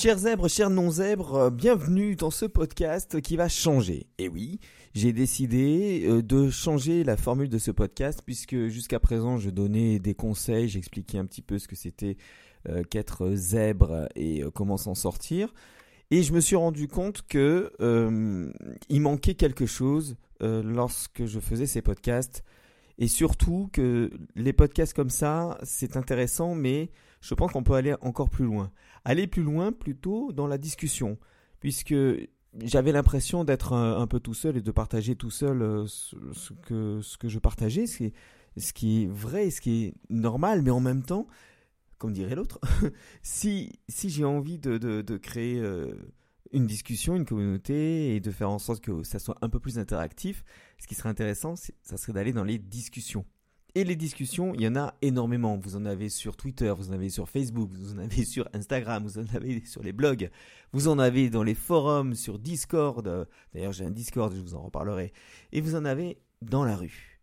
Chers zèbres, chers non-zèbres, euh, bienvenue dans ce podcast qui va changer. Et oui, j'ai décidé euh, de changer la formule de ce podcast puisque jusqu'à présent je donnais des conseils, j'expliquais un petit peu ce que c'était euh, qu'être zèbre et comment s'en sortir. Et je me suis rendu compte que il manquait quelque chose lorsque je faisais ces podcasts. Et surtout que les podcasts comme ça, c'est intéressant, mais je pense qu'on peut aller encore plus loin. Aller plus loin plutôt dans la discussion, puisque j'avais l'impression d'être un, peu tout seul et de partager tout seul euh, ce, que, je partageais, ce qui, est, ce qui vrai, ce qui est normal, mais en même temps, comme dirait l'autre, si, j'ai envie de, de, créer euh, une discussion, une communauté et de faire en sorte que ça soit un peu plus interactif, ce qui serait intéressant, ça serait d'aller dans les discussions. Et les discussions, il y en a énormément. Vous en avez sur Twitter, vous en avez sur Facebook, vous en avez sur Instagram, vous en avez sur les blogs, vous en avez dans les forums, sur Discord. D'ailleurs, j'ai un Discord, je vous en reparlerai. Et vous en avez dans la rue.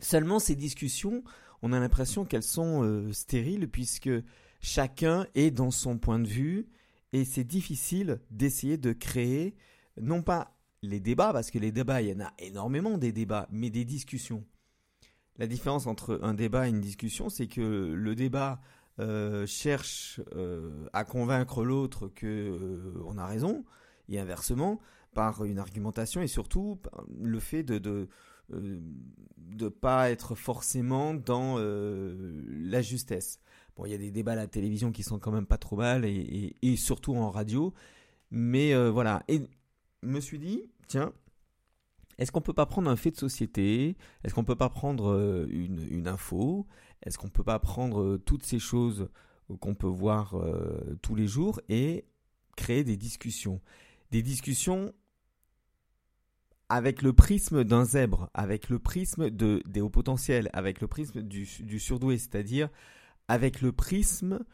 Seulement, ces discussions, on a l'impression qu'elles sont euh, stériles puisque chacun est dans son point de vue et c'est difficile d'essayer de créer, non pas les débats, parce que les débats, il y en a énormément des débats, mais des discussions. La différence entre un débat et une discussion, c'est que le débat euh, cherche euh, à convaincre l'autre que euh, a raison, et inversement par une argumentation et surtout le fait de de de pas être forcément dans la justesse. Bon, il y a des débats à la télévision qui sont quand même pas trop mal et, surtout en radio, mais voilà. Et me suis dit, tiens, est-ce qu'on peut pas prendre un fait de société? Est-ce qu'on peut pas prendre euh, une, info? Est-ce qu'on peut pas prendre euh, toutes ces choses qu'on peut voir euh, tous les jours et créer des discussions? Des discussions avec le prisme d'un zèbre, avec le prisme de, des hauts potentiels, avec le prisme du, surdoué, c'est-à-dire avec le prisme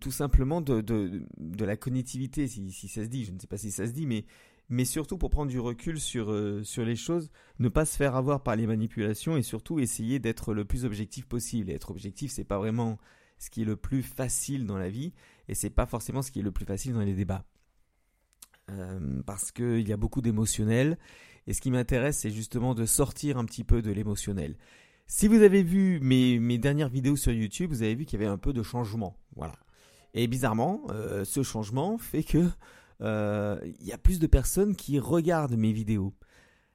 tout simplement de, de, la cognitivité, si, si, ça se dit, je ne sais pas si ça se dit, mais mais surtout pour prendre du recul sur, euh, sur les choses, ne pas se faire avoir par les manipulations et surtout essayer d'être le plus objectif possible. Et être objectif, c'est pas vraiment ce qui est le plus facile dans la vie et c'est pas forcément ce qui est le plus facile dans les débats. Euh, parce qu'il y a beaucoup d'émotionnel et ce qui m'intéresse, c'est justement de sortir un petit peu de l'émotionnel. Si vous avez vu mes, dernières vidéos sur YouTube, vous avez vu qu'il y avait un peu de changement. Voilà. Et bizarrement, euh, ce changement fait que euh, il y a plus de personnes qui regardent mes vidéos.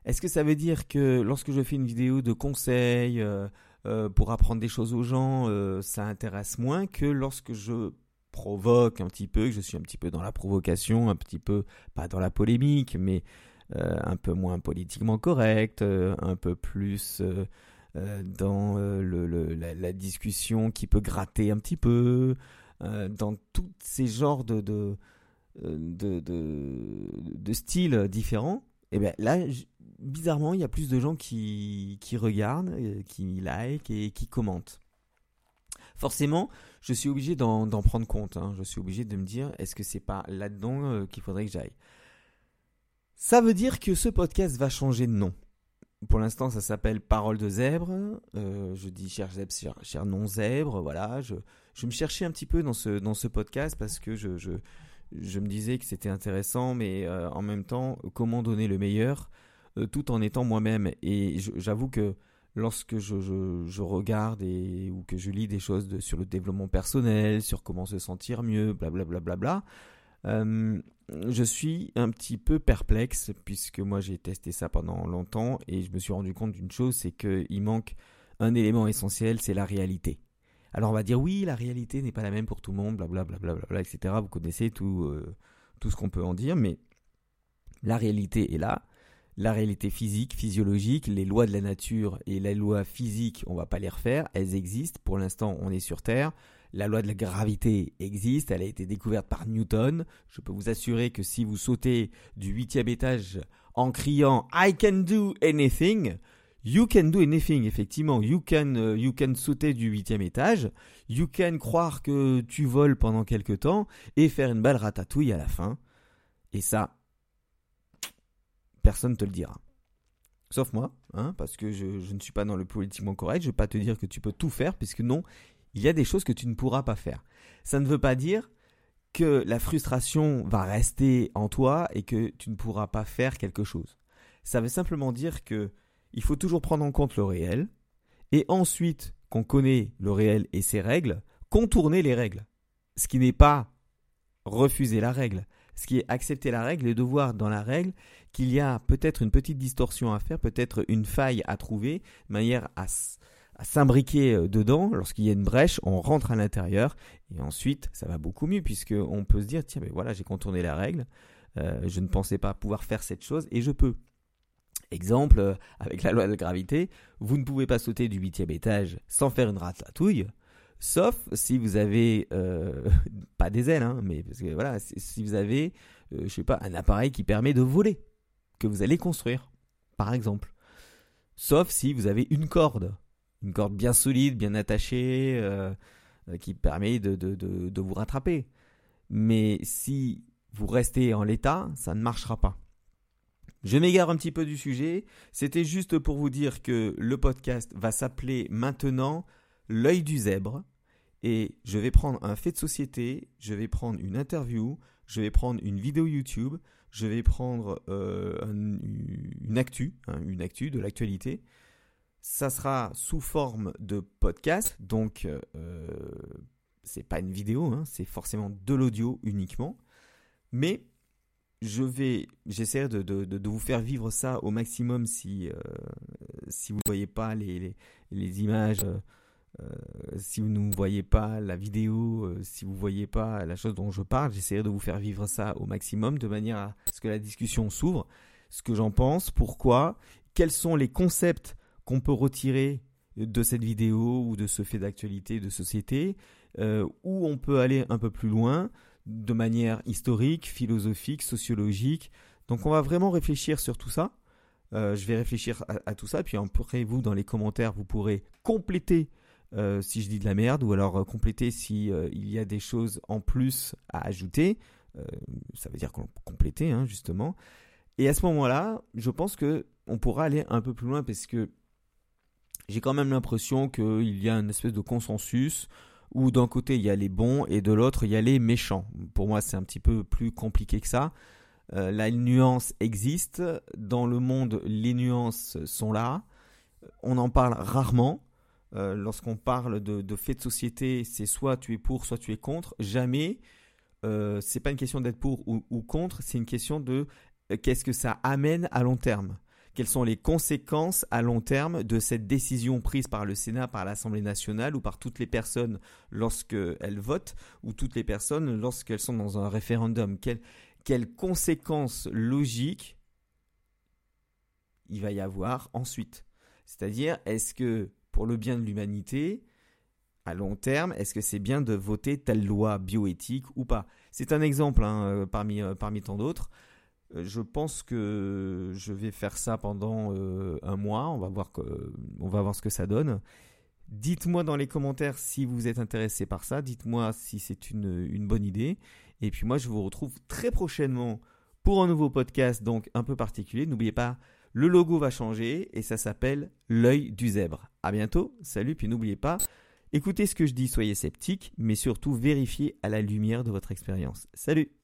Est-ce que ça veut dire que lorsque je fais une vidéo de conseils euh, euh, pour apprendre des choses aux gens, ça intéresse moins que lorsque je provoque un petit peu, que je suis un petit peu dans la provocation, un petit peu, pas dans la polémique, mais un peu moins politiquement correct, un peu plus dans le, la, discussion qui peut gratter un petit peu, dans tous ces genres de styles différents, et bien là, bizarrement, il y a plus de gens qui, regardent, euh, qui like et qui commentent. Forcément, je suis obligé d'en prendre compte. Hein. Je suis obligé de me dire, est-ce que c'est pas là-dedans euh, qu'il faudrait que j'aille? Ça veut dire que ce podcast va changer de nom. Pour l'instant, ça s'appelle Parole de zèbre. Euh, je dis cher zèbre, cher, non zèbre. Voilà, je, je me cherchais un petit peu dans ce, dans ce podcast parce que je, je, je me disais que c'était intéressant, mais euh, en même temps, comment donner le meilleur euh, tout en étant moi-même. Et j'avoue que lorsque je, regarde et, ou que je lis des choses sur le développement personnel, sur comment se sentir mieux, blablabla, bla, bla, bla, je suis un petit peu perplexe puisque moi j'ai testé ça pendant longtemps et je me suis rendu compte d'une chose, c'est qu'il manque un élément essentiel, c'est la réalité. Alors on va dire oui, la réalité n'est pas la même pour tout le monde, blablabla, bla, bla, bla, etc. Vous connaissez tout, euh, tout ce qu'on peut en dire, mais la réalité est là. La réalité physique, physiologique, les lois de la nature et les lois physiques, on va pas les refaire, elles existent. Pour l'instant, on est sur Terre. La loi de la gravité existe, elle a été découverte par Newton. Je peux vous assurer que si vous sautez du huitième étage en criant I can do anything, You can do anything, effectivement. You can, euh, you can sauter du huitième étage. You can croire que tu voles pendant quelque temps et faire une balle ratatouille à la fin. Et ça, personne ne te le dira. Sauf moi, hein, parce que je, ne suis pas dans le politiquement correct. Je ne vais pas te dire que tu peux tout faire, puisque non, il y a des choses que tu ne pourras pas faire. Ça ne veut pas dire que la frustration va rester en toi et que tu ne pourras pas faire quelque chose. Ça veut simplement dire que il faut toujours prendre en compte le réel et ensuite qu'on connaît le réel et ses règles, contourner les règles. Ce qui n'est pas refuser la règle, ce qui est accepter la règle et de voir dans la règle qu'il y a peut-être une petite distorsion à faire, peut-être une faille à trouver, de manière à, s'imbriquer euh, dedans. Lorsqu'il y a une brèche, on rentre à l'intérieur et ensuite ça va beaucoup mieux puisqu'on peut se dire tiens mais voilà j'ai contourné la règle, euh, je ne pensais pas pouvoir faire cette chose et je peux. Exemple, euh, avec la loi de la gravité, vous ne pouvez pas sauter du huitième étage sans faire une ratatouille. Sauf si vous avez pas des ailes, hein, mais voilà, si vous avez, je sais pas, un appareil qui permet de voler, que vous allez construire, par exemple. Sauf si vous avez une corde, une corde bien solide, bien attachée, euh, qui permet de, de, de, de vous rattraper. Mais si vous restez en l'état, ça ne marchera pas. Je m'égare un petit peu du sujet. C'était juste pour vous dire que le podcast va s'appeler maintenant l'œil du zèbre et je vais prendre un fait de société, je vais prendre une interview, je vais prendre une vidéo YouTube, je vais prendre euh, une actu, hein, une actu de l'actualité. Ça sera sous forme de podcast, donc euh, c'est pas une vidéo, hein, c'est forcément de l'audio uniquement. Mais je vais, j'essaierai de, vous faire vivre ça au maximum si, euh, si vous voyez pas les, images. Euh, euh, si vous ne voyez pas la vidéo, euh, si vous voyez pas la chose dont je parle, j'essaierai de vous faire vivre ça au maximum de manière à ce que la discussion s'ouvre, ce que j'en pense, pourquoi, quels sont les concepts qu'on peut retirer de cette vidéo ou de ce fait d'actualité de société, euh, où on peut aller un peu plus loin de manière historique, philosophique, sociologique. Donc on va vraiment réfléchir sur tout ça. je vais réfléchir à, tout ça, puis après vous dans les commentaires vous pourrez compléter euh, si je dis de la merde, ou alors euh, compléter si euh, il y a des choses en plus à ajouter. ça veut dire compléter, hein, justement. Et à ce moment-là, je pense que on pourra aller un peu plus loin parce que j'ai quand même l'impression qu'il y a une espèce de consensus où d'un côté il y a les bons et de l'autre il y a les méchants. Pour moi, c'est un petit peu plus compliqué que ça. la nuance existe. Dans le monde, les nuances sont là. On en parle rarement. Euh, lorsqu'on parle de, faits de société, c'est soit tu es pour, soit tu es contre. Jamais, euh, c'est pas une question d'être pour ou, contre, c'est une question de euh, qu'est-ce que ça amène à long terme? Quelles sont les conséquences à long terme de cette décision prise par le Sénat, par l'Assemblée nationale ou par toutes les personnes lorsqu'elles votent ou toutes les personnes lorsqu'elles sont dans un référendum? Quelles conséquences logiques il va y avoir ensuite? C'est-à-dire, est-ce que pour le bien de l'humanité, à long terme, est-ce que c'est bien de voter telle loi bioéthique ou pas? C'est un exemple hein, euh, parmi, euh, parmi tant d'autres. Euh, je pense que je vais faire ça pendant un mois. On va, voir que, on va voir ce que ça donne. Dites-moi dans les commentaires si vous êtes intéressé par ça. Dites-moi si c'est une, une bonne idée. Et puis moi, je vous retrouve très prochainement pour un nouveau podcast, donc un peu particulier. N'oubliez pas le logo va changer et ça s'appelle l'œil du zèbre. À bientôt, salut, puis n'oubliez pas, écoutez ce que je dis, soyez sceptiques, mais surtout vérifiez à la lumière de votre expérience. Salut